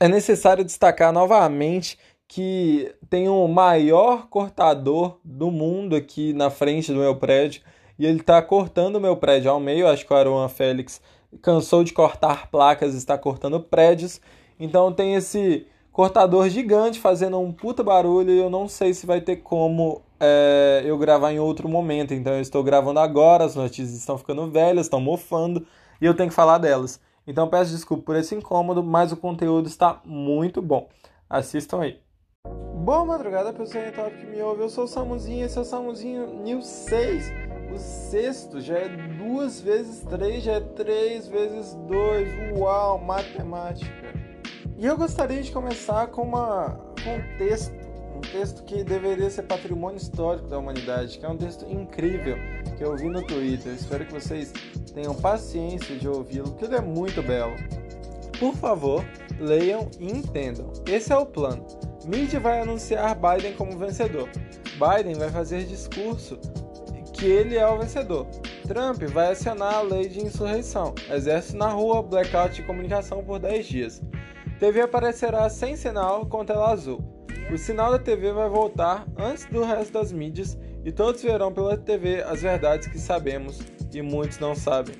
É necessário destacar novamente que tem o maior cortador do mundo aqui na frente do meu prédio e ele está cortando o meu prédio ao meio. Acho que o Aruan Félix cansou de cortar placas e está cortando prédios. Então tem esse cortador gigante fazendo um puta barulho e eu não sei se vai ter como é, eu gravar em outro momento. Então eu estou gravando agora, as notícias estão ficando velhas, estão mofando e eu tenho que falar delas. Então peço desculpa por esse incômodo, mas o conteúdo está muito bom. Assistam aí. Boa madrugada, pessoal top que me ouve. Eu sou o Samuzinho, esse é o Samuzinho News 6. O sexto já é duas vezes três, já é três vezes dois. Uau, matemática. E eu gostaria de começar com, uma, com um texto, um texto que deveria ser patrimônio histórico da humanidade, que é um texto incrível que eu vi no Twitter. espero que vocês tenham paciência de ouvi-lo, porque ele é muito belo. Por favor, leiam e entendam. Esse é o plano. Mídia vai anunciar Biden como vencedor. Biden vai fazer discurso que ele é o vencedor. Trump vai acionar a lei de insurreição, exército na rua, blackout de comunicação por 10 dias. TV aparecerá sem sinal com tela azul. O sinal da TV vai voltar antes do resto das mídias e todos verão pela TV as verdades que sabemos e muitos não sabem.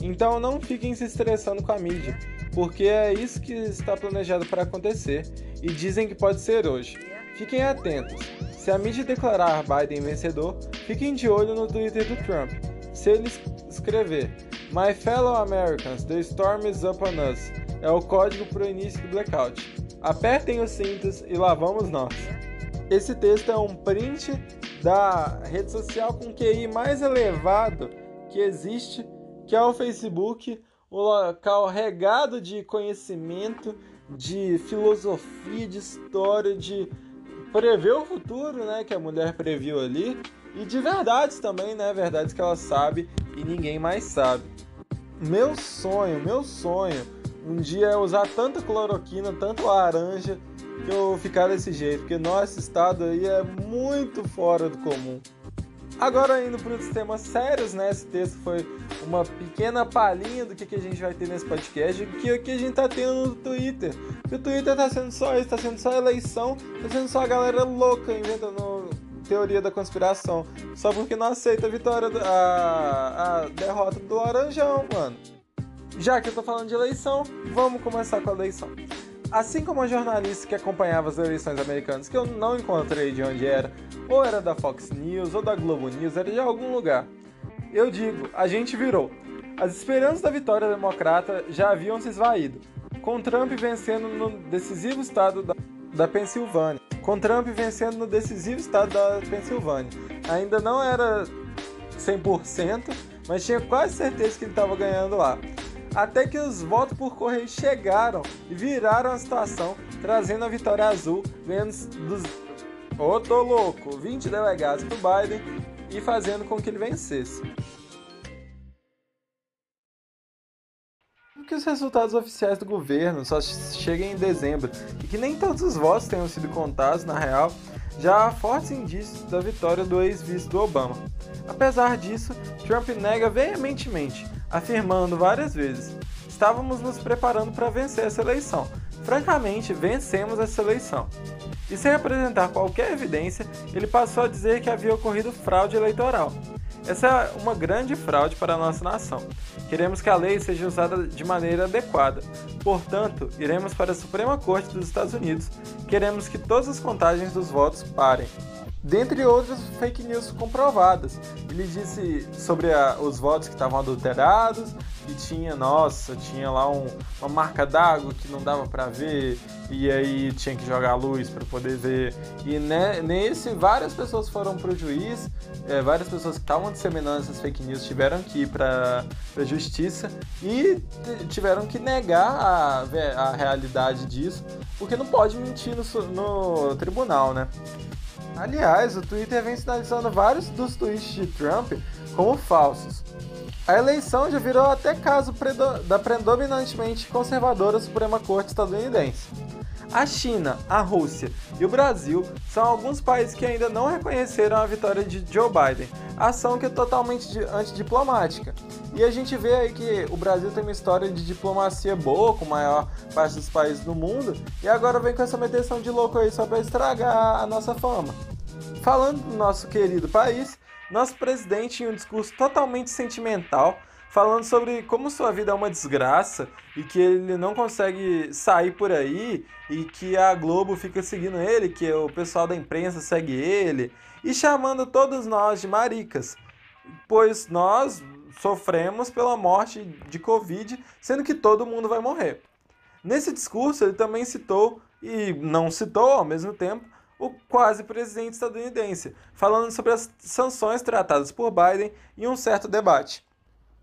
Então não fiquem se estressando com a mídia, porque é isso que está planejado para acontecer e dizem que pode ser hoje. Fiquem atentos. Se a mídia declarar Biden vencedor, fiquem de olho no Twitter do Trump. Se ele escrever My fellow Americans, the storm is upon us, é o código para o início do blackout. Apertem os cintos e lá vamos nós. Esse texto é um print da rede social com QI mais elevado que existe, que é o Facebook, o local regado de conhecimento, de filosofia, de história, de prever o futuro, né, que a mulher previu ali, e de verdades também, né, verdades que ela sabe e ninguém mais sabe. Meu sonho, meu sonho um dia é usar tanta cloroquina, tanto laranja, que eu ficar desse jeito, porque nosso estado aí é muito fora do comum. Agora indo para os temas sérios, né? Esse texto foi uma pequena palhinha do que, que a gente vai ter nesse podcast, que o que a gente tá tendo no Twitter. Porque o Twitter tá sendo só isso, tá sendo só eleição, tá sendo só a galera louca inventando teoria da conspiração. Só porque não aceita a vitória, a, a derrota do Laranjão, mano. Já que eu tô falando de eleição, vamos começar com a eleição. Assim como a jornalista que acompanhava as eleições americanas, que eu não encontrei de onde era, ou era da Fox News ou da Globo News, era de algum lugar. Eu digo, a gente virou. As esperanças da vitória democrata já haviam se esvaído, com Trump vencendo no decisivo estado da, da Pensilvânia. Com Trump vencendo no decisivo estado da Pensilvânia. Ainda não era 100%, mas tinha quase certeza que ele estava ganhando lá até que os votos por correio chegaram e viraram a situação, trazendo a vitória azul, ganhando dos. Ô, oh, tô louco! 20 delegados pro Biden e fazendo com que ele vencesse. que os resultados oficiais do governo só cheguem em dezembro e que nem todos os votos tenham sido contados na real, já há fortes indícios da vitória do ex-vice do Obama. Apesar disso, Trump nega veementemente, afirmando várias vezes: estávamos nos preparando para vencer essa eleição. Francamente, vencemos essa eleição. E sem apresentar qualquer evidência, ele passou a dizer que havia ocorrido fraude eleitoral. Essa é uma grande fraude para a nossa nação. Queremos que a lei seja usada de maneira adequada. Portanto, iremos para a Suprema Corte dos Estados Unidos. Queremos que todas as contagens dos votos parem dentre outras fake news comprovadas. Ele disse sobre a, os votos que estavam adulterados, e tinha, nossa, tinha lá um, uma marca d'água que não dava para ver, e aí tinha que jogar a luz para poder ver. E ne, nesse, várias pessoas foram para o juiz, é, várias pessoas que estavam disseminando essas fake news tiveram que ir para justiça e tiveram que negar a, a realidade disso, porque não pode mentir no, no tribunal, né? Aliás, o Twitter vem sinalizando vários dos tweets de Trump como falsos. A eleição já virou até caso da predominantemente conservadora Suprema Corte estadunidense. A China, a Rússia e o Brasil são alguns países que ainda não reconheceram a vitória de Joe Biden, ação que é totalmente antidiplomática. E a gente vê aí que o Brasil tem uma história de diplomacia boa com a maior parte dos países do mundo e agora vem com essa meteção de louco aí só para estragar a nossa fama. Falando do nosso querido país, nosso presidente, em um discurso totalmente sentimental, falando sobre como sua vida é uma desgraça e que ele não consegue sair por aí e que a Globo fica seguindo ele, que o pessoal da imprensa segue ele e chamando todos nós de maricas, pois nós sofremos pela morte de Covid, sendo que todo mundo vai morrer. Nesse discurso, ele também citou, e não citou ao mesmo tempo, o quase presidente estadunidense, falando sobre as sanções tratadas por Biden em um certo debate.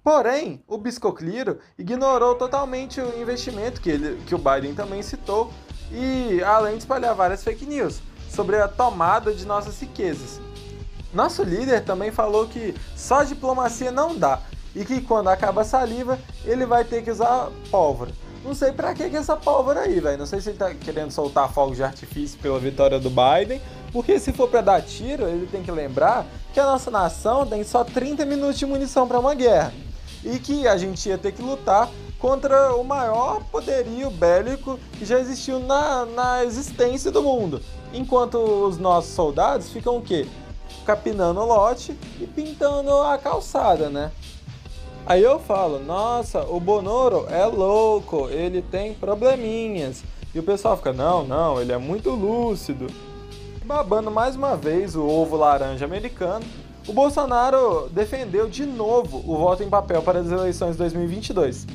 Porém, o Biscocliro ignorou totalmente o investimento que, ele, que o Biden também citou e além de espalhar várias fake news sobre a tomada de nossas riquezas. Nosso líder também falou que só diplomacia não dá e que quando acaba a saliva ele vai ter que usar pólvora. Não sei pra que, que essa pólvora aí, velho. Não sei se ele tá querendo soltar fogos de artifício pela vitória do Biden, porque se for para dar tiro, ele tem que lembrar que a nossa nação tem só 30 minutos de munição para uma guerra e que a gente ia ter que lutar contra o maior poderio bélico que já existiu na, na existência do mundo. Enquanto os nossos soldados ficam o quê? Capinando o lote e pintando a calçada, né? Aí eu falo, nossa, o Bonoro é louco, ele tem probleminhas. E o pessoal fica, não, não, ele é muito lúcido. Babando mais uma vez o ovo laranja americano, o Bolsonaro defendeu de novo o voto em papel para as eleições de 2022.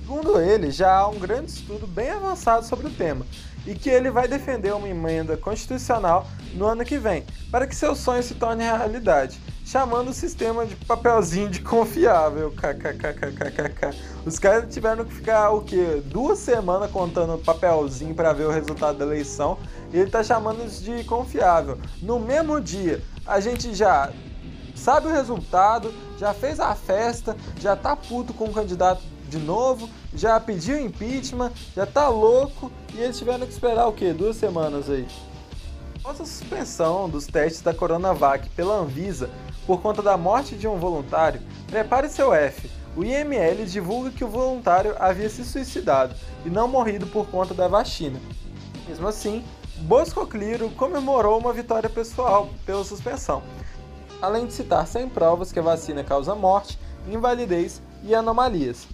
Segundo ele, já há um grande estudo bem avançado sobre o tema e que ele vai defender uma emenda constitucional no ano que vem, para que seu sonho se torne realidade, chamando o sistema de papelzinho de confiável. KKKKKK. Os caras tiveram que ficar o quê? Duas semanas contando papelzinho para ver o resultado da eleição e ele tá chamando isso de confiável. No mesmo dia, a gente já sabe o resultado, já fez a festa, já tá puto com o candidato de novo, já pediu impeachment, já tá louco e eles tiveram que esperar o quê? Duas semanas aí. Após a suspensão dos testes da Coronavac pela Anvisa por conta da morte de um voluntário, prepare seu F. O IML divulga que o voluntário havia se suicidado e não morrido por conta da vacina. Mesmo assim, Bosco Cliro comemorou uma vitória pessoal pela suspensão além de citar sem provas que a vacina causa morte, invalidez e anomalias.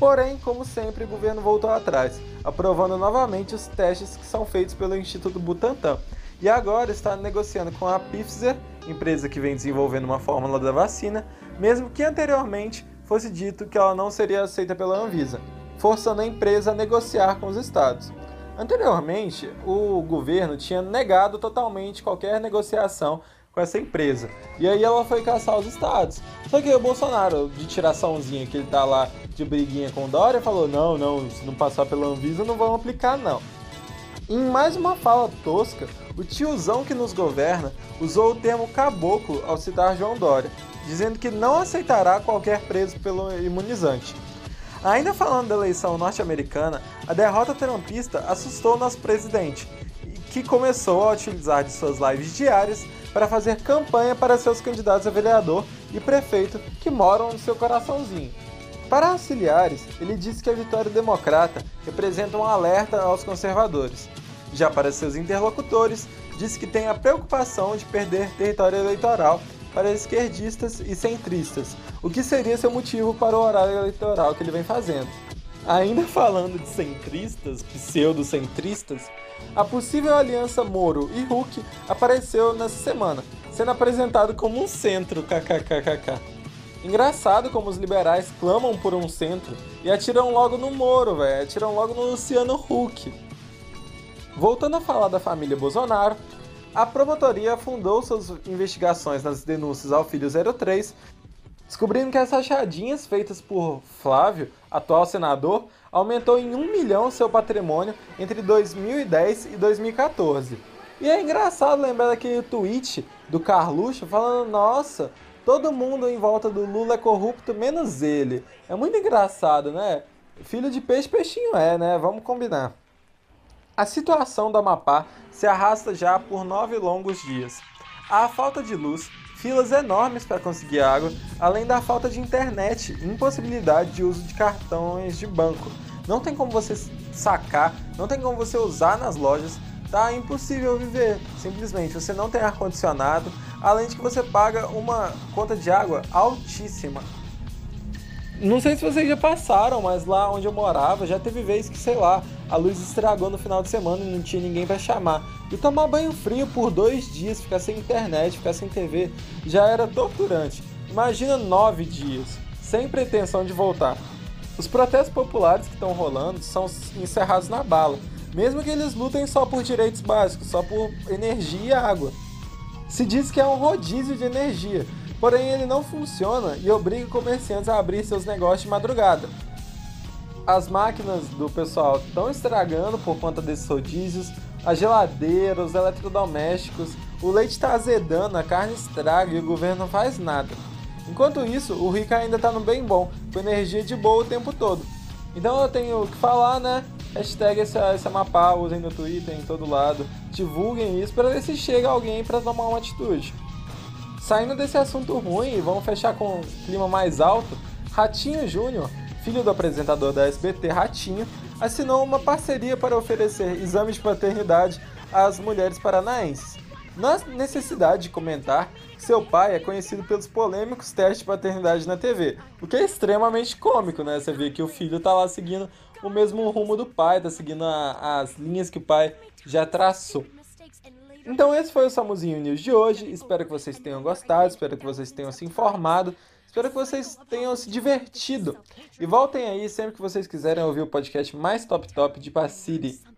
Porém, como sempre, o governo voltou atrás, aprovando novamente os testes que são feitos pelo Instituto Butantan, e agora está negociando com a Pfizer, empresa que vem desenvolvendo uma fórmula da vacina, mesmo que anteriormente fosse dito que ela não seria aceita pela Anvisa, forçando a empresa a negociar com os estados. Anteriormente, o governo tinha negado totalmente qualquer negociação com essa empresa. E aí ela foi caçar os estados. Só que o Bolsonaro, de tiraçãozinha que ele tá lá de briguinha com o Dória, falou: não, não, se não passar pela Anvisa não vão aplicar, não. Em mais uma fala tosca, o tiozão que nos governa usou o termo caboclo ao citar João Dória, dizendo que não aceitará qualquer preso pelo imunizante. Ainda falando da eleição norte-americana, a derrota trampista assustou nosso presidente, que começou a utilizar de suas lives diárias para fazer campanha para seus candidatos a vereador e prefeito que moram no seu coraçãozinho. Para auxiliares, ele disse que a vitória democrata representa um alerta aos conservadores. Já para seus interlocutores, disse que tem a preocupação de perder território eleitoral para esquerdistas e centristas, o que seria seu motivo para o horário eleitoral que ele vem fazendo. Ainda falando de centristas, pseudo-centristas, a possível aliança Moro e Hulk apareceu nessa semana, sendo apresentado como um centro, kkkk. Engraçado como os liberais clamam por um centro e atiram logo no Moro, velho, atiram logo no Luciano Huck. Voltando a falar da família Bolsonaro, a promotoria fundou suas investigações nas denúncias ao filho 03 descobrindo que as rachadinhas feitas por Flávio, atual senador, aumentou em um milhão seu patrimônio entre 2010 e 2014. E é engraçado lembrar daquele tweet do Carluxo falando: Nossa, todo mundo em volta do Lula é corrupto, menos ele. É muito engraçado, né? Filho de peixe, peixinho é, né? Vamos combinar. A situação do Amapá se arrasta já por nove longos dias. A falta de luz filas enormes para conseguir água, além da falta de internet e impossibilidade de uso de cartões de banco. Não tem como você sacar, não tem como você usar nas lojas, tá impossível viver. Simplesmente você não tem ar condicionado, além de que você paga uma conta de água altíssima. Não sei se vocês já passaram, mas lá onde eu morava já teve vez que, sei lá, a luz estragou no final de semana e não tinha ninguém para chamar. E tomar banho frio por dois dias, ficar sem internet, ficar sem TV, já era torturante. Imagina nove dias, sem pretensão de voltar. Os protestos populares que estão rolando são encerrados na bala, mesmo que eles lutem só por direitos básicos, só por energia e água. Se diz que é um rodízio de energia, Porém, ele não funciona e obriga comerciantes a abrir seus negócios de madrugada. As máquinas do pessoal estão estragando por conta desses rodízios, a geladeira, os eletrodomésticos, o leite está azedando, a carne estraga e o governo não faz nada. Enquanto isso, o rico ainda está no bem bom, com energia de boa o tempo todo. Então eu tenho que falar, né? Hashtag esse, esse Amapá, usem no Twitter, em todo lado. Divulguem isso para ver se chega alguém para tomar uma atitude. Saindo desse assunto ruim, vamos fechar com um clima mais alto. Ratinho Júnior, filho do apresentador da SBT Ratinho, assinou uma parceria para oferecer exames de paternidade às mulheres paranaenses. Na necessidade de comentar seu pai é conhecido pelos polêmicos testes de paternidade na TV, o que é extremamente cômico, né? Você vê que o filho tá lá seguindo o mesmo rumo do pai, tá seguindo a, as linhas que o pai já traçou. Então esse foi o Samuzinho News de hoje. Espero que vocês tenham gostado, espero que vocês tenham se informado, espero que vocês tenham se divertido. E voltem aí sempre que vocês quiserem ouvir o podcast mais top top de Passiri.